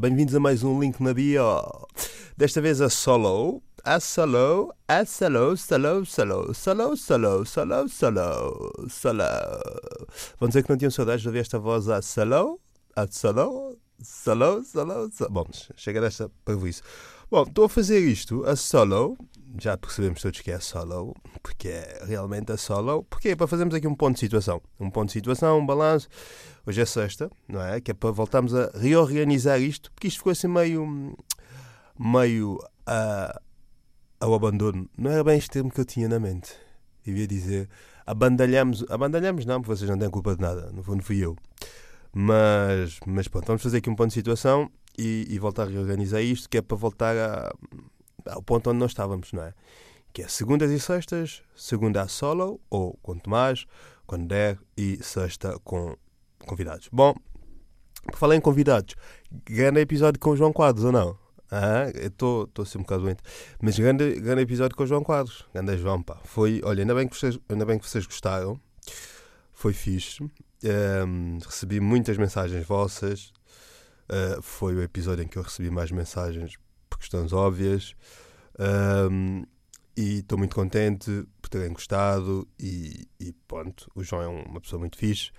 Bem-vindos a mais um Link na Bio. Desta vez a solo, a solo, a solo, solo, solo, solo, solo, solo, solo, solo. Vão dizer que não tinham saudades de ouvir esta voz a solo, a solo, solo, solo, solo. Bom, chega desta isso. Bom, estou a fazer isto a solo, já percebemos todos que é solo, porque é realmente a solo. Porque é para fazermos aqui um ponto de situação. Um ponto de situação, um balanço. Hoje é sexta, não é? Que é para voltarmos a reorganizar isto, porque isto ficou assim meio. meio a, ao abandono. Não era bem este termo que eu tinha na mente. Devia dizer. Abandalhamos. Abandalhamos não, porque vocês não têm culpa de nada. No fundo fui eu. Mas, mas pronto, vamos fazer aqui um ponto de situação e, e voltar a reorganizar isto, que é para voltar a, ao ponto onde nós estávamos, não é? Que é segundas e sextas, segunda a solo, ou quanto mais, quando der, e sexta com convidados. Bom, falar em convidados, grande episódio com o João Quadros, ou não? Ah, estou assim um bocado doente. Mas grande, grande episódio com o João Quadros. Grande João, pá. Foi, olha, ainda bem que vocês, ainda bem que vocês gostaram. Foi fixe. Um, recebi muitas mensagens vossas. Uh, foi o episódio em que eu recebi mais mensagens por questões óbvias. Um, e estou muito contente por terem gostado. E, e pronto, o João é uma pessoa muito fixe.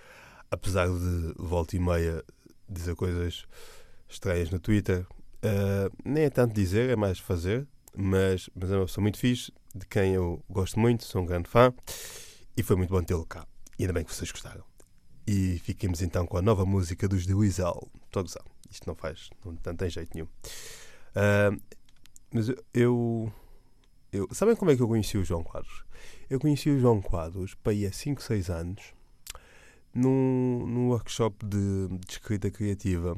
Apesar de volta e meia dizer coisas estranhas no Twitter, uh, nem é tanto dizer, é mais fazer. Mas, mas é uma pessoa muito fixe, de quem eu gosto muito, sou um grande fã. E foi muito bom tê-lo cá. E ainda bem que vocês gostaram. E fiquemos então com a nova música dos The Weasel. Estou a gozar. Isto não faz, não, não tem jeito nenhum. Uh, mas eu, eu. Sabem como é que eu conheci o João Quadros? Eu conheci o João Quadros para ir há 5, 6 anos num, num workshop de, de escrita criativa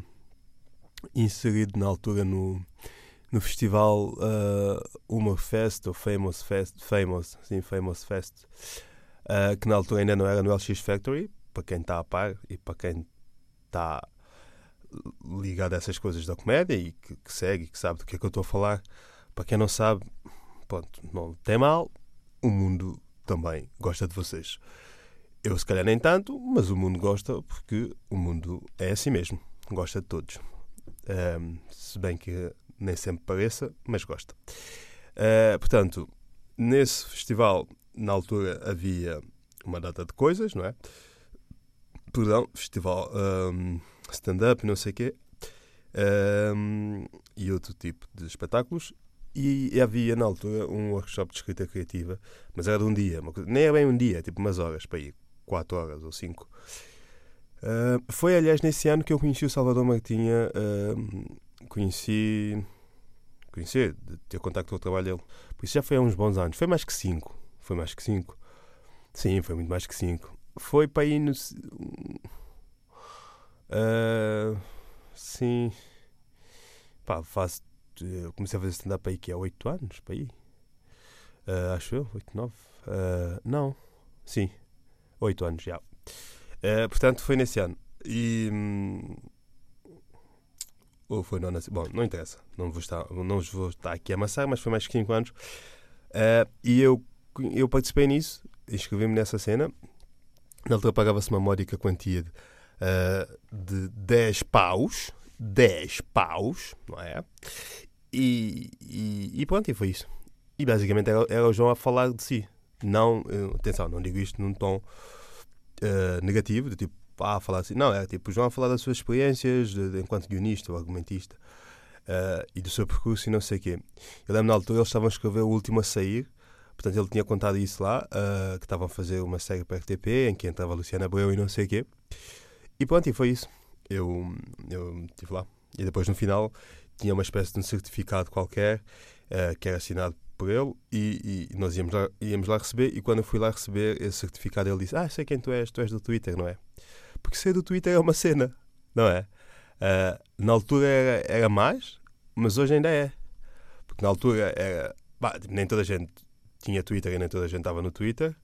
inserido na altura no, no festival uh, Humor Fest ou Famous Fest, Famous, sim, Famous Fest, uh, que na altura ainda não era no LX Factory, para quem está a par e para quem está ligado a essas coisas da comédia e que, que segue e que sabe do que é que eu estou a falar. Para quem não sabe, pronto, não tem mal, o mundo também gosta de vocês. Eu, se calhar, nem tanto, mas o mundo gosta porque o mundo é assim mesmo, gosta de todos. Um, se bem que nem sempre pareça, mas gosta. Uh, portanto, nesse festival, na altura, havia uma data de coisas, não é? Perdão, festival. Um, stand-up, não sei o quê, um, e outro tipo de espetáculos. E havia na altura um workshop de escrita criativa, mas era de um dia, coisa, nem é bem um dia, tipo umas horas para ir, quatro horas ou cinco. Uh, foi, aliás, nesse ano que eu conheci o Salvador Martinha, uh, conheci, de ter contacto com o trabalho dele. Por isso já foi há uns bons anos, foi mais que cinco, foi mais que cinco. Sim, foi muito mais que cinco. Foi para ir no Uh, sim. Pá, faço. Comecei a fazer stand-up aí que há 8 anos, para aí. Uh, acho eu, 8, 9. Uh, não. Sim. 8 anos já. Uh, portanto, foi nesse ano. E. Hum, ou foi não Bom, não interessa. Não vos, estar, não vos vou estar aqui a amassar, mas foi mais que 5 anos. E eu, eu participei nisso, inscrevi-me nessa cena. Na altura pagava-se uma módica quantia de uh, de 10 paus. 10 paus, não é? E, e, e, pronto, e foi isso. E basicamente era, era, o João a falar de si. Não, uh, atenção, não digo isto num tom uh, negativo, de tipo, ah, falar assim. Não, era tipo o João a falar das suas experiências de, de, enquanto guionista ou argumentista uh, e do seu percurso e não sei o quê. Eu lembro na altura eles estavam a escrever o último a sair, portanto ele tinha contado isso lá, que estavam a fazer uma série para a RTP em que entrava a Luciana Abreu e não sei o quê. E pronto, e foi isso. Eu, eu estive lá. E depois no final tinha uma espécie de um certificado qualquer uh, que era assinado por ele e, e, nós íamos lá, íamos lá receber. E quando eu fui lá receber esse certificado, ele disse: Ah, sei quem tu és, tu és do Twitter, não é? Porque ser do Twitter é uma cena, não é? Uh, na altura era, era mais, mas hoje ainda é. Porque na altura era. Bah, tipo, nem toda a gente tinha Twitter e nem toda a gente estava no Twitter.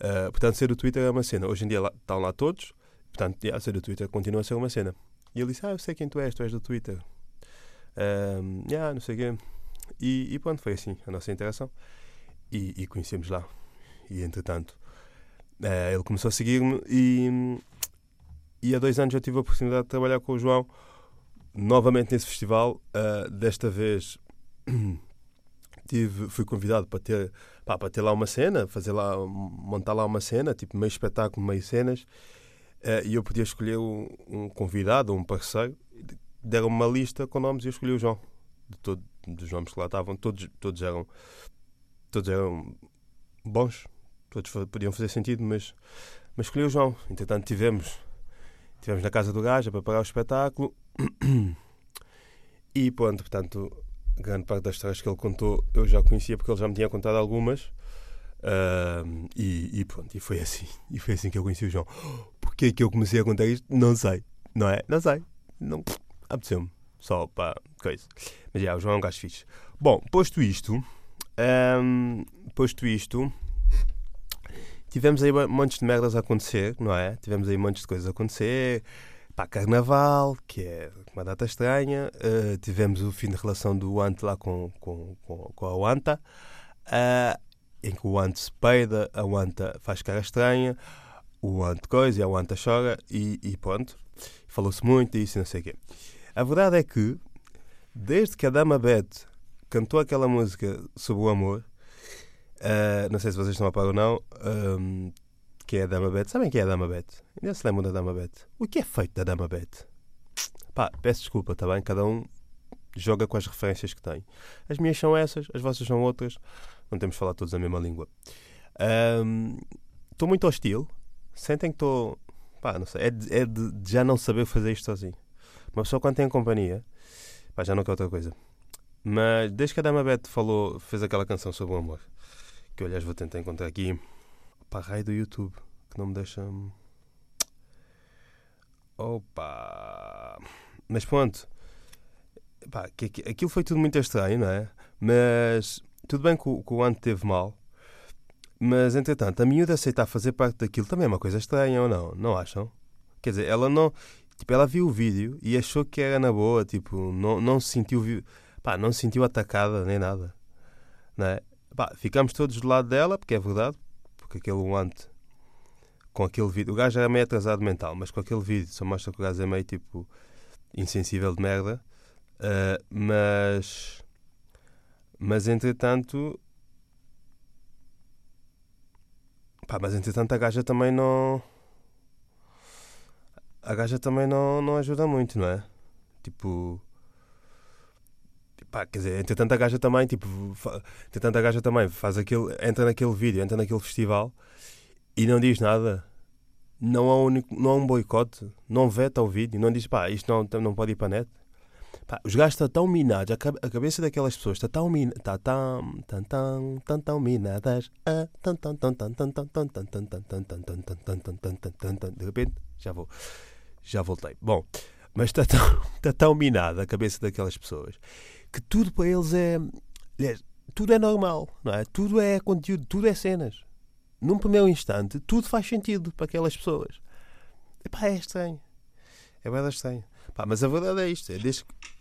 Uh, portanto, ser do Twitter é uma cena. Hoje em dia estão lá todos. Portanto, yeah, ser do Twitter continua a ser uma cena. E ele disse: Ah, eu sei quem tu és, tu és do Twitter. Um, yeah, não sei o quê. E, e pronto, foi assim a nossa interação. E, e conhecemos lá. E entretanto, uh, ele começou a seguir-me e, e há dois anos eu tive a oportunidade de trabalhar com o João novamente nesse festival, uh, desta vez tive, fui convidado para ter, pá, para ter lá uma cena, fazer lá, montar lá uma cena, tipo meio espetáculo, meio cenas, e eu podia escolher um, convidado, um parceiro, deram uma lista com nomes e eu escolhi o João. De todo, dos nomes que lá estavam, todos, todos eram todos eram bons, todos podiam fazer sentido, mas, mas escolhi o João. Entretanto, tivemos, tivemos na casa do gajo para pagar o espetáculo e pronto, portanto, grande parte das histórias que ele contou eu já conhecia porque ele já me tinha contado algumas. Uh, e, e, pronto, e foi assim. E foi assim que eu conheci o João. Porquê que eu comecei a contar isto? Não sei. Não é? Não sei. Não apeteceu-me. Só para coisa. Mas já, o João é um gajo fixe. Bom, posto isto, um, posto isto, tivemos aí montes de merdas a acontecer, não é? Tivemos aí montes de coisas a acontecer. Pá, Carnaval, que é uma data estranha. Uh, tivemos o fim de relação do Ant lá com, com, com, com a Wanta, uh, em que o Ant se peida, a Wanta faz cara estranha, o Ant coisa e a Wanta chora e, e pronto. Falou-se muito disso e não sei o quê. A verdade é que, desde que a Dama Beth cantou aquela música sobre o amor. Uh, não sei se vocês estão a par ou não. Um, que é a Dama Beth. Sabem quem é a Dama Beth? Ainda se lembram da Dama Beth? O que é feito da Dama Beth? Pá, peço desculpa, está bem? Cada um joga com as referências que tem. As minhas são essas, as vossas são outras. Não temos falar todos a mesma língua. Estou um, muito hostil. Sentem que estou. Pá, não sei. É, de, é de, já não saber fazer isto sozinho. Uma pessoa quando tem companhia, pá, já não quer outra coisa. Mas desde que a Dama Beth falou, fez aquela canção sobre o amor, que eu aliás vou tentar encontrar aqui, para raio do YouTube, que não me deixa. Opa! Mas pronto, pá, aquilo foi tudo muito estranho, não é? Mas tudo bem que o, que o Ant teve mal, mas entretanto, a miúda aceitar fazer parte daquilo também é uma coisa estranha ou não? Não acham? Quer dizer, ela não. Tipo, ela viu o vídeo e achou que era na boa, tipo, não, não se sentiu pá, não se sentiu atacada nem nada. Não é? pá, ficamos todos do lado dela, porque é verdade, porque aquele ante com aquele vídeo, o gajo era meio atrasado mental, mas com aquele vídeo só mostra que o gajo é meio tipo insensível de merda. Uh, mas mas entretanto pá, mas entretanto a gaja também não a gaja também não, não ajuda muito, não é? Tipo Pá, quer dizer, entretanto a gaja também, tipo, entretanto a gaja também faz aquele, entra naquele vídeo, entra naquele festival e não diz nada. Não há, um, não há um boicote, não veta o vídeo, não diz, pá, isto não, não pode ir para a net. Pá, os gajos estão tão minados, a, cabeça daquelas pessoas está tão minada, está tão, tão, tão, tão, tão minadas, de repente, já vou, já voltei. Bom, mas está tão, está tão minada a cabeça daquelas pessoas que tudo para eles é, aliás, tudo é normal, não é? Tudo é conteúdo, tudo é cenas. Num primeiro instante, tudo faz sentido para aquelas pessoas. Epá, é estranho. É verdade estranho. Pá, mas a verdade é isto. É desde que...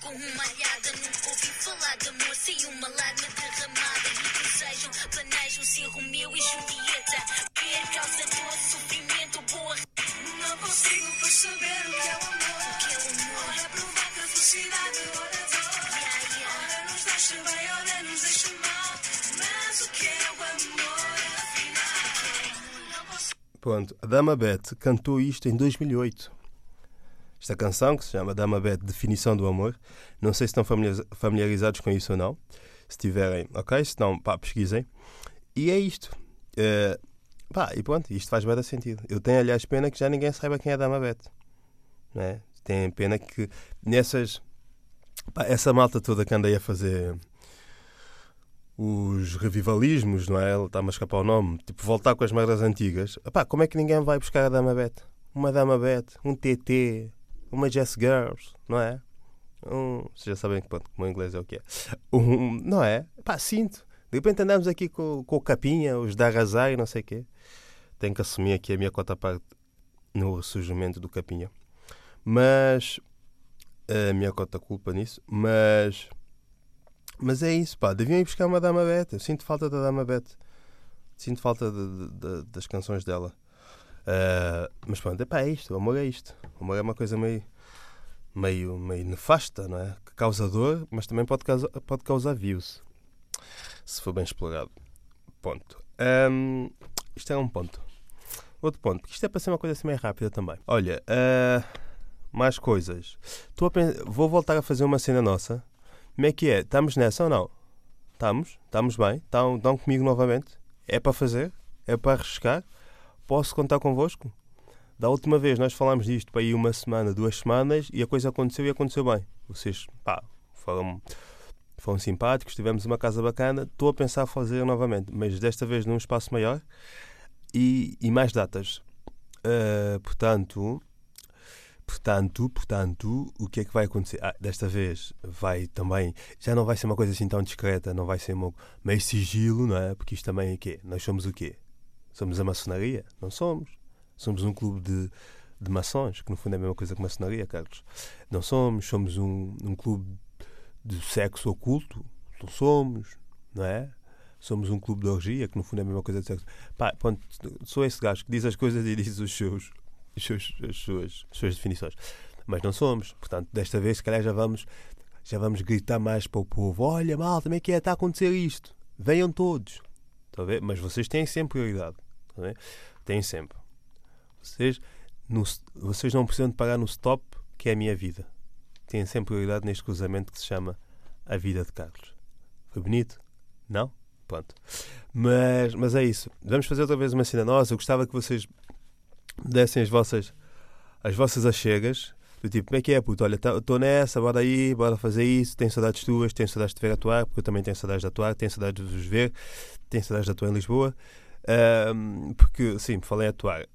Com uma alhada. Nunca ouvi falar de amor sem uma lágrima derramada. E desejam, planejam ser Romeu e Julieta. Ver causa dor, sofrimento, boa. Não consigo perceber que. O que é o amor? Pronto, a Dama Beth cantou isto em 2008 esta canção, que se chama Dama Beth Definição do Amor. Não sei se estão familiarizados com isso ou não. Se tiverem, ok? Se não, pá, pesquisem. E é isto. Uh, pá, e pronto, isto faz bem sentido. Eu tenho, aliás, pena que já ninguém saiba quem é a Dama Beth. Não é? Tenho pena que nessas. Essa malta toda que andei a fazer os revivalismos, não é? Ele está-me a escapar o nome. Tipo, voltar com as merdas antigas. Pá, como é que ninguém vai buscar a Dama Beth? Uma Dama Beth, um TT, uma Jess Girls, não é? Um, vocês já sabem que o inglês é o que é. Um, não é? Pá, sinto. De repente andamos aqui com, com o Capinha, os da e não sei o quê. Tenho que assumir aqui a minha cota parte no ressurgimento do Capinha. Mas. A minha cota culpa nisso. Mas. Mas é isso, pá. Deviam ir buscar uma Dama Beta. Eu sinto falta da Dama Beta. Sinto falta de, de, de, das canções dela. Uh, mas pronto, epá, é isto. O amor é isto. O amor é uma coisa meio, meio, meio nefasta, não é? Que causa dor, mas também pode causar, pode causar views. Se for bem explorado. Ponto. Um, isto é um ponto. Outro ponto, porque isto é para ser uma coisa assim meio rápida também. Olha, uh, mais coisas. Vou voltar a fazer uma cena nossa. Como é que é? Estamos nessa ou não? Estamos? Estamos bem? Estão, estão comigo novamente? É para fazer? É para arriscar? Posso contar convosco? Da última vez nós falámos disto para ir uma semana, duas semanas e a coisa aconteceu e aconteceu bem. Vocês, pá, foram, foram simpáticos, tivemos uma casa bacana. Estou a pensar fazer novamente, mas desta vez num espaço maior e, e mais datas. Uh, portanto, portanto, portanto, o que é que vai acontecer? Ah, desta vez vai também, já não vai ser uma coisa assim tão discreta, não vai ser meio sigilo, não é? Porque isto também é quê? Nós somos o quê? Somos a maçonaria? Não somos. Somos um clube de, de maçons, que no fundo é a mesma coisa que maçonaria, Carlos. Não somos. Somos um, um clube de sexo oculto? Não somos, não é? somos um clube de orgia, que no fundo é a mesma coisa de sexo. Pá, pronto, sou esse gajo que diz as coisas e diz os seus, os seus, as, suas, as suas definições. Mas não somos. Portanto, desta vez, se calhar, já vamos, já vamos gritar mais para o povo: olha, mal, também que é? Está a acontecer isto. Venham todos. Ver? Mas vocês têm sempre prioridade. Ver? Têm sempre. Vocês, no, vocês não precisam de pagar no stop, que é a minha vida. Têm sempre prioridade neste cruzamento que se chama a vida de Carlos. Foi bonito? Não? Pronto. Mas, mas é isso. Vamos fazer outra vez uma cena nossa. Eu gostava que vocês dessem as vossas, as vossas achegas. Do tipo, como é que é, puto? Olha, estou tá, nessa, bora aí, bora fazer isso. Tenho saudades tuas, tenho saudades de ver atuar, porque eu também tenho saudades de atuar, tenho saudades de vos ver, tenho saudades de atuar em Lisboa. Um, porque, sim, falei atuar.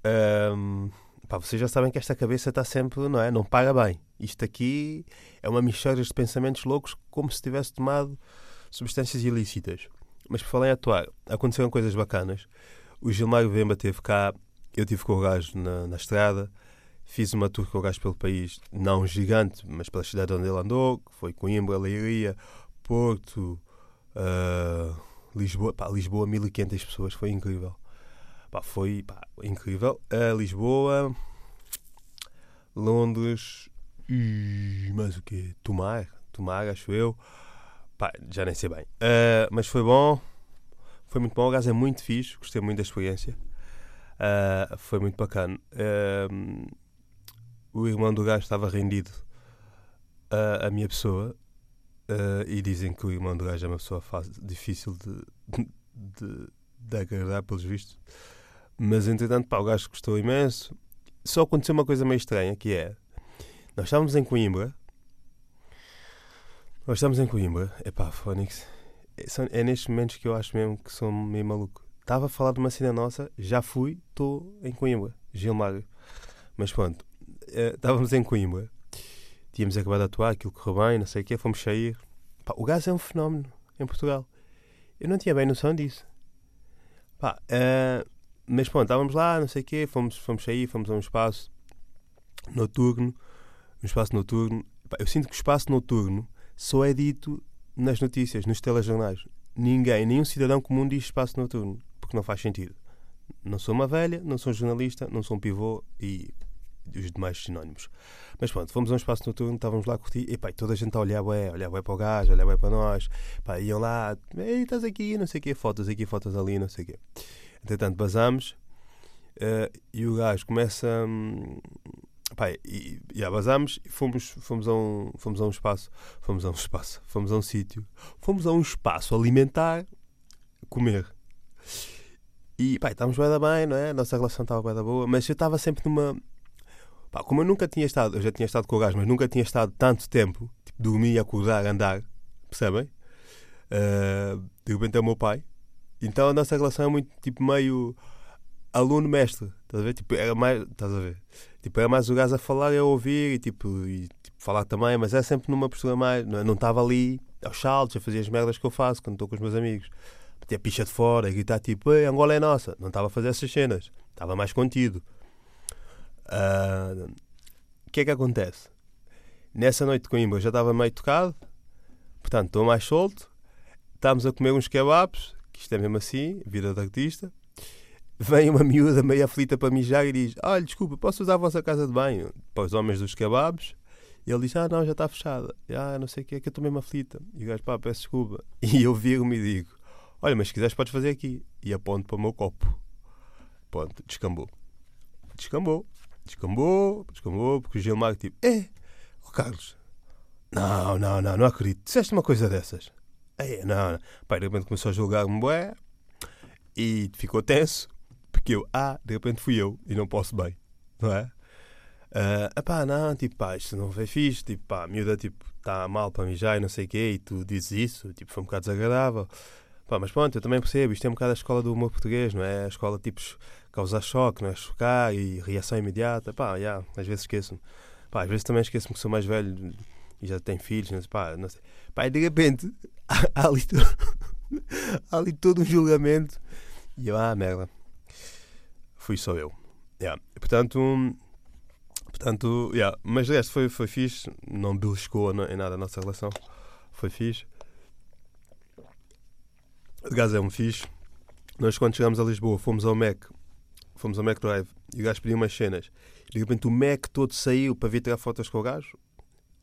Um, pá, vocês já sabem que esta cabeça está sempre, não é? Não paga bem. Isto aqui é uma mistura de pensamentos loucos, como se tivesse tomado substâncias ilícitas. Mas por falar em atuar, aconteceram coisas bacanas. O Gilmário Vemba teve cá, eu tive com o gajo na, na estrada, fiz uma tour com o gajo pelo país, não gigante, mas pela cidade onde ele andou, que foi Coimbra, Leiria, Porto, uh, Lisboa. Pá, Lisboa, 1500 pessoas, foi incrível. Pá, foi pá, incrível. Uh, Lisboa, Londres, e mais o quê? Tomar, Tomar, acho eu. Pá, já nem sei bem. Uh, mas foi bom. Foi muito bom. O gajo é muito fixe. Gostei muito da experiência. Uh, foi muito bacana. Uh, o irmão do gajo estava rendido à minha pessoa. e dizem que o irmão do gajo é uma pessoa fácil, difícil de, de, de agradar, pelos vistos. Mas entretanto, pá, o gajo gostou imenso. Só aconteceu uma coisa meio estranha que é. Nós estávamos em Coimbra nós estamos em Coimbra. Epá, Fónix. É, é nestes momentos que eu acho mesmo que sou meio maluco. Estava a falar de uma cena nossa, já fui, estou em Coimbra, Gilmário. Mas pronto, uh, estávamos em Coimbra. Tínhamos acabado de atuar, aquilo correu bem, não sei o quê, fomos sair. Pá, o gás é um fenómeno em Portugal. Eu não tinha bem noção disso. Pá, uh, mas pronto, estávamos lá, não sei o quê, fomos, fomos sair, fomos a um espaço noturno. Um espaço noturno. Pá, eu sinto que o espaço noturno só é dito nas notícias, nos telejornais. Ninguém, nenhum cidadão comum diz espaço noturno, porque não faz sentido. Não sou uma velha, não sou um jornalista, não sou um pivô e os demais sinónimos. Mas pronto, fomos a um espaço noturno, estávamos lá a curtir, e pá, toda a gente a olhar, ué, olhar ué para o gajo, olhar ué para nós, pá, iam lá, ei, estás aqui, não sei o quê, fotos aqui, fotos ali, não sei o quê. Entretanto, basamos uh, e o gajo começa. Hum, Pá, e, e abasámos e fomos, fomos, a um, fomos a um espaço, fomos a um espaço, fomos a um sítio, fomos a um espaço alimentar, comer. E pá, estávamos bem da bem, não é? A nossa relação estava bem da boa, mas eu estava sempre numa. Pá, como eu nunca tinha estado, eu já tinha estado com o gajo, mas nunca tinha estado tanto tempo, tipo, dormir, acordar, andar, percebem? Uh, de repente é o meu pai. Então a nossa relação é muito tipo meio aluno-mestre, estás a ver? Tipo, era mais, estás a ver? Tipo, era mais o gajo a falar e a ouvir e tipo, e, tipo falar também, mas é sempre numa postura mais, não estava ali aos saltos a fazer as merdas que eu faço quando estou com os meus amigos. Ter a picha de fora e gritar tipo, Ei, Angola é nossa. Não estava a fazer essas cenas, estava mais contido. Ah, o uh, que é que acontece? Nessa noite de Coimbra já estava meio tocado, portanto estou mais solto estávamos a comer uns kebabs, que isto é mesmo assim, vida de artista. Vem uma miúda meio aflita para mijar e diz: Olha, desculpa, posso usar a vossa casa de banho? Para os homens dos kebabs. E ele diz: Ah, não, já está fechada. Ah, não sei o que é que eu estou mesmo aflita. E o gajo, pá, peço desculpa. E eu viro-me e digo: Olha, mas se quiseres, podes fazer aqui. E aponto para o meu copo. Ponto, descambou. Descambou. Descambou, descambou, porque o Gilmar, tipo, é, oh Carlos, não, não, não, não acredito. Disseste uma coisa dessas. É, não, não. Pai, de repente começou a julgar-me, bué, e ficou tenso, porque eu, ah, de repente fui eu, e não posso bem, não é? Uh, epá, não, tipo, pá, isto não foi fixe, tipo, pá, a miúda, tipo, está mal para mijar e não sei o quê, e tu dizes isso, tipo, foi um bocado desagradável. Pá, mas pronto, eu também percebo, isto é um bocado a escola do humor português, não é? A escola, tipo, causar choque, não é? Chocar e reação imediata, pá, yeah, às vezes esqueço-me. Pá, às vezes também esqueço-me que sou mais velho e já tenho filhos, não sei, pá, não sei. Pá, e de repente, há, ali, todo, há ali todo um julgamento e eu, ah, merda, fui só eu. Yeah. Portanto, portanto yeah. mas de resto foi, foi fixe, não beliscou em nada a nossa relação, foi fixe. O gajo é um fixe. Nós, quando chegamos a Lisboa, fomos ao Mac, fomos ao Mac Drive e o gajo pediu umas cenas. E de repente o Mac todo saiu para vir tirar fotos com o gajo.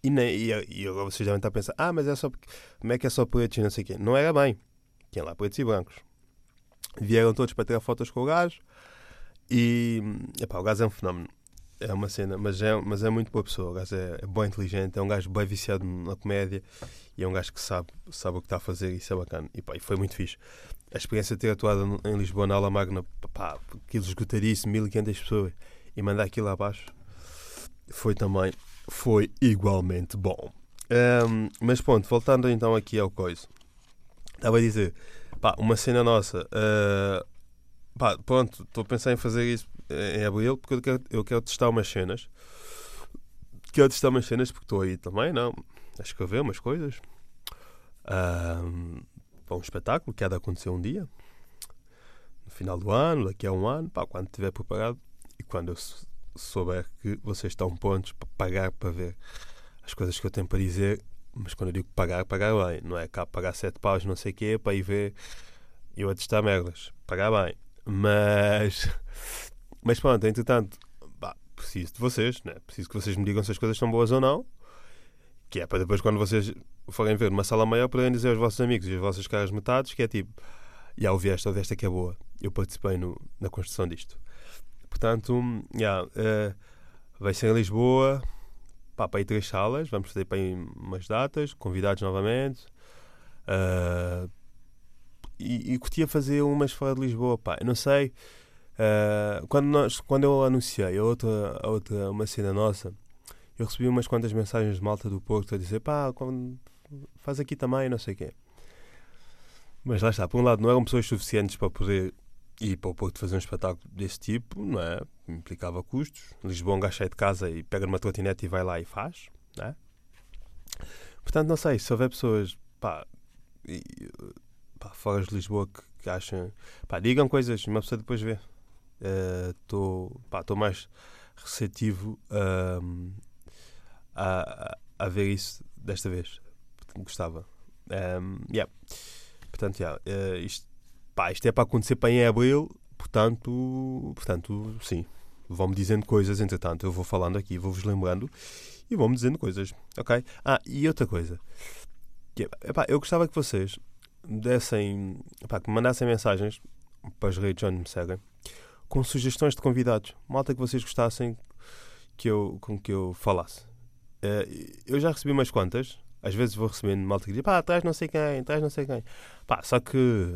E, nem, e, e agora vocês devem estar a pensar: ah, mas é só o Mac é só pretos e não sei o quê. Não era bem. Tinha lá pretos e brancos. Vieram todos para tirar fotos com o gajo. E epá, o gajo é um fenómeno. É uma cena, mas é, mas é muito boa pessoa. O gajo é, é bem inteligente, é um gajo bem viciado na comédia e é um gajo que sabe, sabe o que está a fazer e isso é bacana. E, pá, e foi muito fixe. A experiência de ter atuado em Lisboa, na Aula Magna, pá, aquilo esgotaria-se 1500 pessoas e mandar aquilo abaixo foi também, foi igualmente bom. Um, mas pronto, voltando então aqui ao coisa. Estava a dizer, pá, uma cena nossa. Uh, pá, pronto, estou a pensar em fazer isso em abril porque eu quero, eu quero testar umas cenas. Quero testar umas cenas porque estou aí também, não? A escrever umas coisas. Um, para um espetáculo que há de acontecer um dia. No final do ano, daqui a um ano, pá, quando estiver preparado e quando eu souber que vocês estão pontos para pagar para ver as coisas que eu tenho para dizer, mas quando eu digo pagar, pagar bem, não é cá pagar sete paus, não sei o quê, para ir ver eu a testar merdas. Pagar bem. Mas mas pronto, entretanto, bah, preciso de vocês, né? preciso que vocês me digam se as coisas são boas ou não. Que é para depois, quando vocês forem ver numa sala maior, poderem dizer aos vossos amigos e às vossas caras metades que é tipo, já ouvi esta, ouvi esta que é boa. Eu participei no, na construção disto. Portanto, yeah, uh, vai ser em Lisboa, pá, para ir três salas, vamos fazer para umas datas, convidados novamente. Uh, e, e curtia fazer umas fora de Lisboa, pá, eu não sei. Uh, quando, nós, quando eu anunciei a outra, a outra, uma cena nossa, eu recebi umas quantas mensagens de malta do Porto a dizer pá, faz aqui também, não sei o quê. Mas lá está, por um lado, não eram pessoas suficientes para poder ir para o Porto fazer um espetáculo desse tipo, não é? Implicava custos. Lisboa, um gajo sai de casa e pega numa trotinete e vai lá e faz, não é? Portanto, não sei, se houver pessoas, pá, e, pá fora de Lisboa que, que acham, pá, digam coisas, uma pessoa depois vê estou uh, mais receptivo uh, a, a ver isso desta vez. Gostava. Um, yeah. Portanto, yeah, uh, isto, pá, isto é para acontecer para em abril, portanto, portanto sim. Vão-me dizendo coisas, entretanto, eu vou falando aqui, vou-vos lembrando e vão-me dizendo coisas, ok? Ah, e outra coisa, que, epá, eu gostava que vocês dessem, epá, que me mandassem mensagens para as redes onde me seguem, com sugestões de convidados. Malta que vocês gostassem que eu, com que eu falasse. Uh, eu já recebi umas quantas. Às vezes vou recebendo malta que diz pá, traz não sei quem, traz não sei quem. Pá, só que,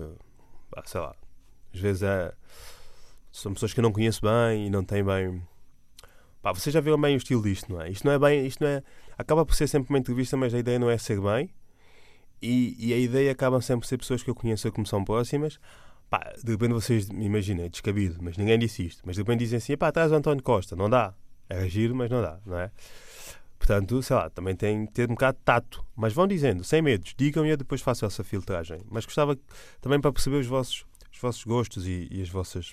pá, sei lá, às vezes é, são pessoas que eu não conheço bem e não têm bem. Pá, vocês já viram bem o estilo disto, não é? Isto não é bem, isto não é. Acaba por ser sempre uma entrevista, mas a ideia não é ser bem. E, e a ideia acaba sempre por ser pessoas que eu conheço que me são próximas. Pá, de repente vocês, imaginem, descabido, mas ninguém disse isto. Mas de repente dizem assim, pá, traz o António Costa. Não dá. Era giro, mas não dá, não é? Portanto, sei lá, também tem que ter um bocado de tato. Mas vão dizendo, sem medos, digam e eu depois faço essa filtragem. Mas gostava também para perceber os vossos, os vossos gostos e, e as vossas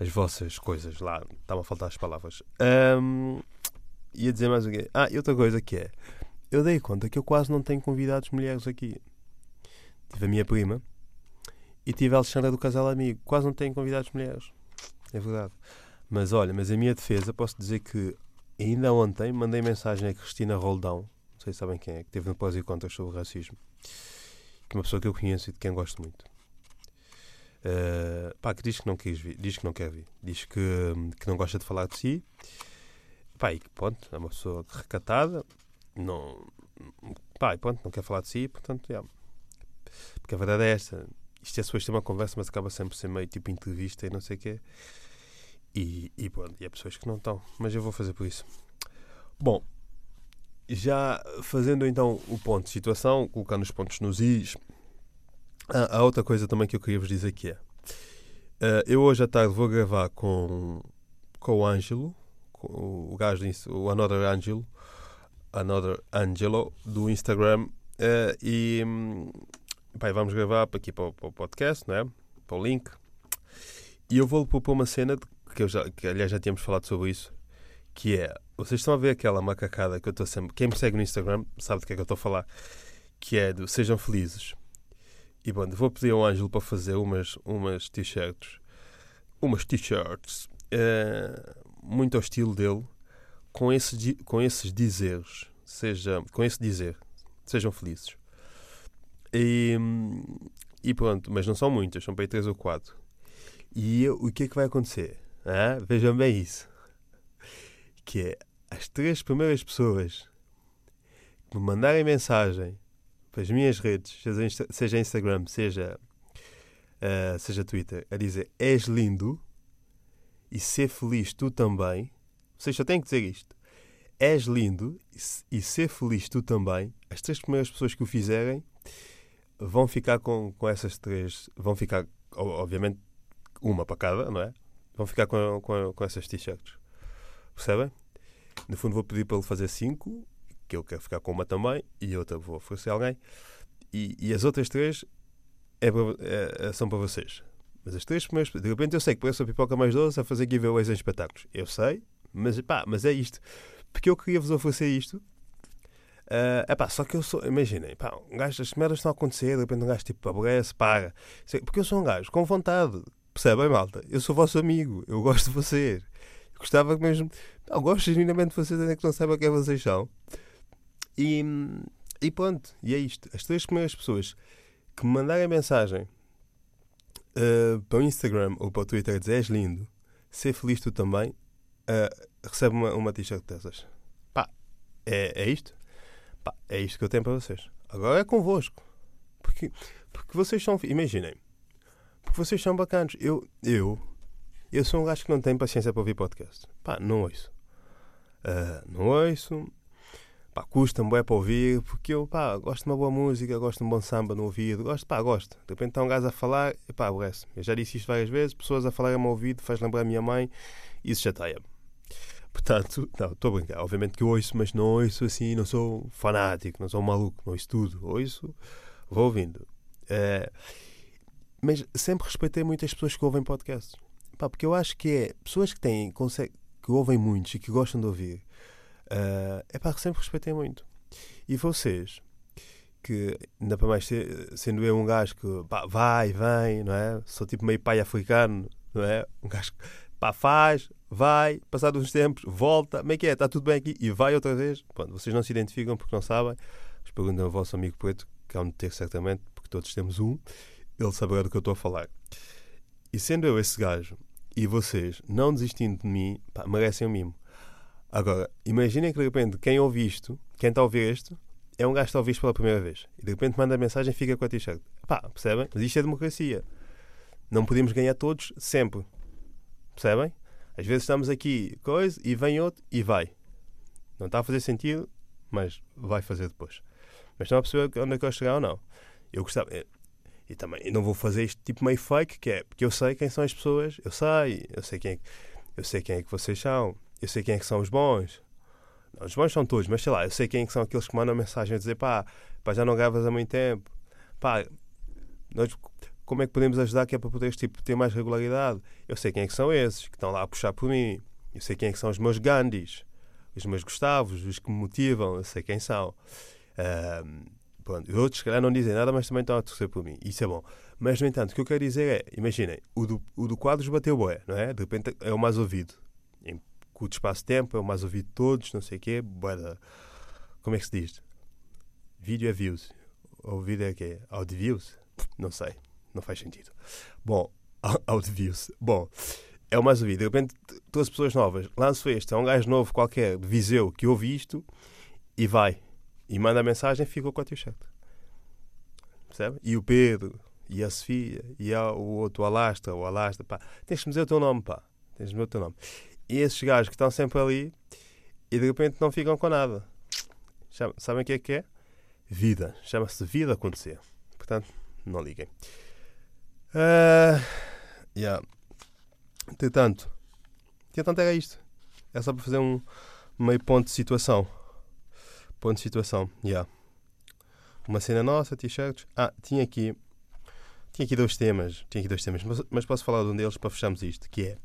as vossas coisas. Lá, estavam a faltar as palavras. Um, ia dizer mais o quê? Ah, e outra coisa que é, eu dei conta que eu quase não tenho convidados mulheres aqui. tive a minha prima e tive a Alexandra do Casal Amigo. Quase não tenho convidados mulheres. É verdade. Mas olha, mas a minha defesa, posso dizer que ainda ontem mandei mensagem a Cristina Roldão, não sei se sabem quem é, que teve no pós e contras sobre racismo, que é uma pessoa que eu conheço e de quem gosto muito. Uh, pá, que diz que não quis vir, diz que não quer vir, diz que, que não gosta de falar de si. Pá, e que pronto, é uma pessoa recatada, não, pá, e pronto, não quer falar de si, portanto, yeah. porque a verdade é esta, isto é suposto ter uma conversa, mas acaba sempre ser meio tipo entrevista e não sei o quê. E, e pronto, e há pessoas que não estão, mas eu vou fazer por isso. Bom, já fazendo então o ponto de situação, colocando os pontos nos is, há, há outra coisa também que eu queria vos dizer que é. Uh, eu hoje à tarde vou gravar com, com o Ângelo, o gajo, o Another Angelo, Another Angelo do Instagram, uh, e pai, vamos gravar aqui para o, para o podcast, não é? Para o link. E eu vou propor uma cena de que, eu já, que aliás já tínhamos falado sobre isso, que é, vocês estão a ver aquela macacada que eu estou sempre, quem me segue no Instagram sabe do que é que eu estou a falar, que é do Sejam Felizes. E bom, vou pedir ao Ângelo para fazer umas, umas t-shirts, umas t-shirts, uh, muito ao estilo dele, com, esse, com esses dizeres, seja, com esse dizer, sejam felizes. E, e pronto, mas não são muitas, são para aí três ou quatro. E eu, o que é que vai acontecer? Vejam bem isso. Que é as três primeiras pessoas que me mandarem mensagem para as minhas redes, seja Instagram, seja, uh, seja Twitter, a dizer és lindo e ser feliz tu também. Vocês só têm que dizer isto. És lindo e ser feliz tu também. As três primeiras pessoas que o fizerem vão ficar com, com essas três. Vão ficar, obviamente, uma para cada, não é? vão ficar com, com, com essas t-shirts. Percebem? No fundo, vou pedir para ele fazer cinco, que eu quero ficar com uma também, e outra vou oferecer a alguém. E, e as outras três é, é, é, são para vocês. Mas as três primeiras. De repente eu sei que parece a pipoca mais doce a fazer giveaways em espetáculos. Eu sei, mas pá, mas é isto. Porque eu queria vos oferecer isto. Uh, epá, só que eu sou, imaginem, pá, um gajo, as merdas estão a acontecer, de repente um gajo tipo aborrece, para. Porque eu sou um gajo com vontade, Percebem, malta? Eu sou vosso amigo, eu gosto de vocês. Gostava mesmo. Eu gosto genuinamente de vocês, ainda que não saiba quem vocês são. E, e pronto, e é isto. As três primeiras pessoas que me mandarem mensagem uh, para o Instagram ou para o Twitter a dizer és lindo, ser feliz tu também, uh, recebe uma, uma t-shirt dessas. Pá, é, é isto? Pá, é isto que eu tenho para vocês. Agora é convosco. Porque, porque vocês são. Imaginem, porque vocês são bacanos. Eu, eu, eu sou um gajo que não tem paciência para ouvir podcast. Pá, não ouço. Uh, não ouço. Pá, custa-me é para ouvir, porque eu, pá, gosto de uma boa música, gosto de um bom samba no ouvido, gosto, pá, gosto. De repente está um gajo a falar, e pá, aborrece. Eu já disse isto várias vezes, pessoas a falar ao meu ouvido, faz lembrar a minha mãe, isso chateia-me. Portanto, não, estou a brincar. Obviamente que eu ouço, mas não ouço assim, não sou fanático, não sou maluco, não ouço tudo. Ouço, vou ouvindo. Uh, mas sempre respeitei muitas pessoas que ouvem podcasts. Pá, porque eu acho que é pessoas que têm, que ouvem muitos e que gostam de ouvir. Uh, é pá, sempre respeitei muito. E vocês, que ainda para mais sendo eu um gajo que pá, vai, vem, não é? Sou tipo meio pai africano, não é? Um gajo que pá, faz, vai, passado uns tempos, volta, como é que é? Está tudo bem aqui? E vai outra vez. Pronto, vocês não se identificam porque não sabem. Mas perguntam ao vosso amigo preto, que há de ter certamente, porque todos temos um ele saberá do que eu estou a falar. E sendo eu esse gajo e vocês não desistindo de mim, pá, merecem um mimo. Agora, imaginem que de repente quem ouve isto, quem está a ouvir isto, é um gajo que está a ouvir isto pela primeira vez. E de repente manda a mensagem e fica com a t-shirt. Pá, percebem? Mas isto é democracia. Não podemos ganhar todos sempre. Percebem? Às vezes estamos aqui, coisa, e vem outro e vai. Não está a fazer sentido, mas vai fazer depois. Mas estão a perceber onde é que eu chegar ou não. Eu gostava. E também não vou fazer isto tipo meio fake, que é porque eu sei quem são as pessoas, eu sei, eu sei quem é, eu sei quem é que vocês são, eu sei quem é que são os bons. Não, os bons são todos, mas sei lá, eu sei quem é que são aqueles que mandam mensagem a dizer pá, pá já não gravas há muito tempo. Pá, nós, como é que podemos ajudar que é para poderes tipo, ter mais regularidade? Eu sei quem é que são esses que estão lá a puxar por mim. Eu sei quem é que são os meus Gandhis, os meus Gustavos, os que me motivam, eu sei quem são. Pronto, os outros, se calhar, não dizem nada, mas também estão a torcer por mim. Isso é bom. Mas, no entanto, o que eu quero dizer é: imaginem, o do, o do Quadros bateu boé, não é? De repente é o mais ouvido. Em curto espaço de tempo, é o mais ouvido de todos, não sei o quê. Como é que se diz? Vídeo é views. Ou vídeo é quê? Audio views? Não sei. Não faz sentido. Bom, audio views. Bom, é o mais ouvido. De repente, todas as pessoas novas. Lanço este. É um gajo novo qualquer de Viseu que ouve isto e vai. E manda a mensagem fica com o teu chat. Percebe? E o Pedro, e a Sofia, e o outro, o Alastra, o Alastra, pá. Tens que me dizer o teu nome, pá. Tens que me dizer o teu nome. E esses gajos que estão sempre ali e de repente não ficam com nada. Sabem o que é que é? Vida. Chama-se vida acontecer. Portanto, não liguem. Uh, yeah. Entretanto, entretanto era isto. É só para fazer um meio ponto de situação. Ponto de situação, yeah. Uma cena nossa, t-shirts. Ah, tinha aqui. Tinha aqui dois temas. Tinha aqui dois temas, mas, mas posso falar de um deles para fecharmos isto, que é.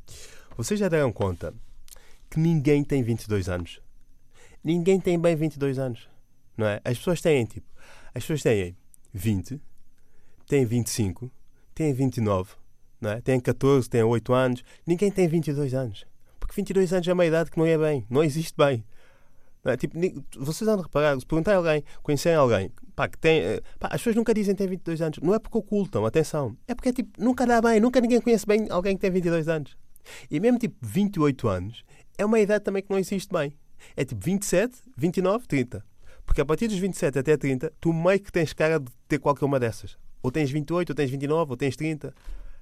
Vocês já deram conta que ninguém tem 22 anos? Ninguém tem bem 22 anos. Não é? As pessoas têm, tipo, as pessoas têm 20, têm 25, têm 29, não é? têm 14, têm 8 anos. Ninguém tem 22 anos. Porque 22 anos é uma idade que não é bem, não existe bem. Não é? tipo, vocês vão reparar, se perguntarem a alguém, conhecerem alguém, pá, que tem. Eh, pá, as pessoas nunca dizem que tem 22 anos. Não é porque ocultam, atenção. É porque é tipo, nunca dá bem, nunca ninguém conhece bem alguém que tem 22 anos. E mesmo tipo 28 anos é uma idade também que não existe bem. É tipo 27, 29, 30. Porque a partir dos 27 até 30, tu meio que tens cara de ter qualquer uma dessas. Ou tens 28, ou tens 29, ou tens 30.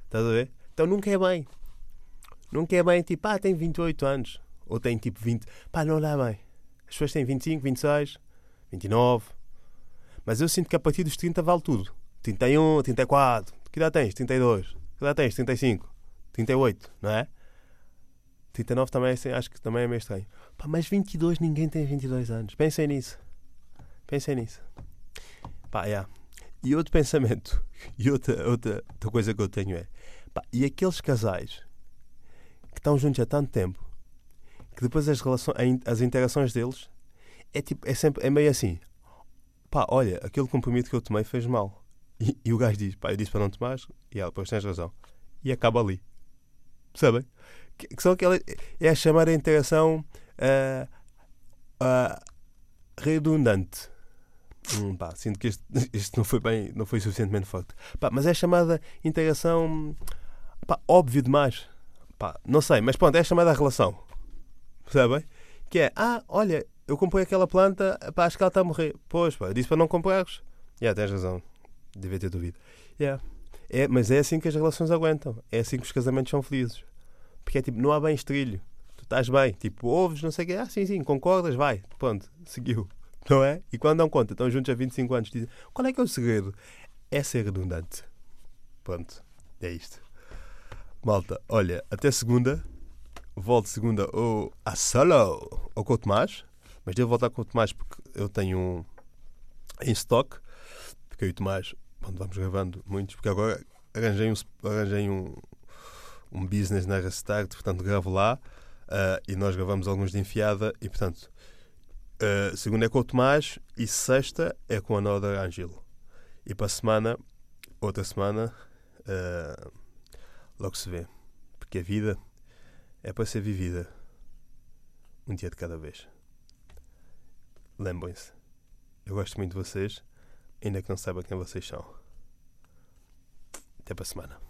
Estás a ver? Então nunca é bem. Nunca é bem tipo, ah, tem 28 anos. Ou tem tipo 20. Pá, não dá bem. As pessoas têm 25, 26, 29. Mas eu sinto que a partir dos 30 vale tudo. 31, 34. Que idade tens? 32. Que idade tens? 35. 38, não é? 39 também assim, acho que também é meio estranho. Pá, mas 22 ninguém tem 22 anos. Pensem nisso. Pensem nisso. Pá, yeah. E outro pensamento, e outra, outra, outra coisa que eu tenho é: pá, e aqueles casais que estão juntos há tanto tempo que depois as, relações, as interações deles é, tipo, é, sempre, é meio assim: pá, olha, aquele compromisso que eu tomei fez mal. E, e o gajo diz: pá, eu disse para não tomar, e ela, pois tens razão. E acaba ali. Percebem? Que, que são aquelas. É a chamada interação uh, uh, redundante. Hum, pá, sinto que este, este, não foi bem, não foi suficientemente forte. Pá, mas é chamada integração pá, óbvio demais. Pá, não sei, mas pronto, é chamada relação. Percebem? Que é, ah, olha, eu comprei aquela planta, pá, acho que ela está a morrer. Pois, pá, eu disse para não comprares. Já, yeah, tens razão. Devia ter duvido. Yeah. É, mas é assim que as relações aguentam. É assim que os casamentos são felizes. Porque é tipo, não há bem estrilho. Tu estás bem. Tipo, ouves, não sei o quê. Ah, sim, sim, concordas, vai. Pronto, seguiu não é? E quando dão conta, estão juntos há 25 anos, dizem: qual é que é o segredo? É ser redundante. Pronto, é isto. Malta, olha, até segunda. Volto segunda ou a solo ou com o Tomás. Mas devo voltar com o Tomás porque eu tenho um em stock. Porque eu e o Tomás, vamos gravando muitos, porque agora arranjei um, arranjei um, um business na Restart, portanto gravo lá. Uh, e nós gravamos alguns de enfiada e portanto Uh, segunda é com o Tomás e sexta é com a Noda Angelo. E para a semana, outra semana, uh, logo se vê. Porque a vida é para ser vivida um dia de cada vez. Lembrem-se, eu gosto muito de vocês, ainda que não saiba quem vocês são. Até para a semana.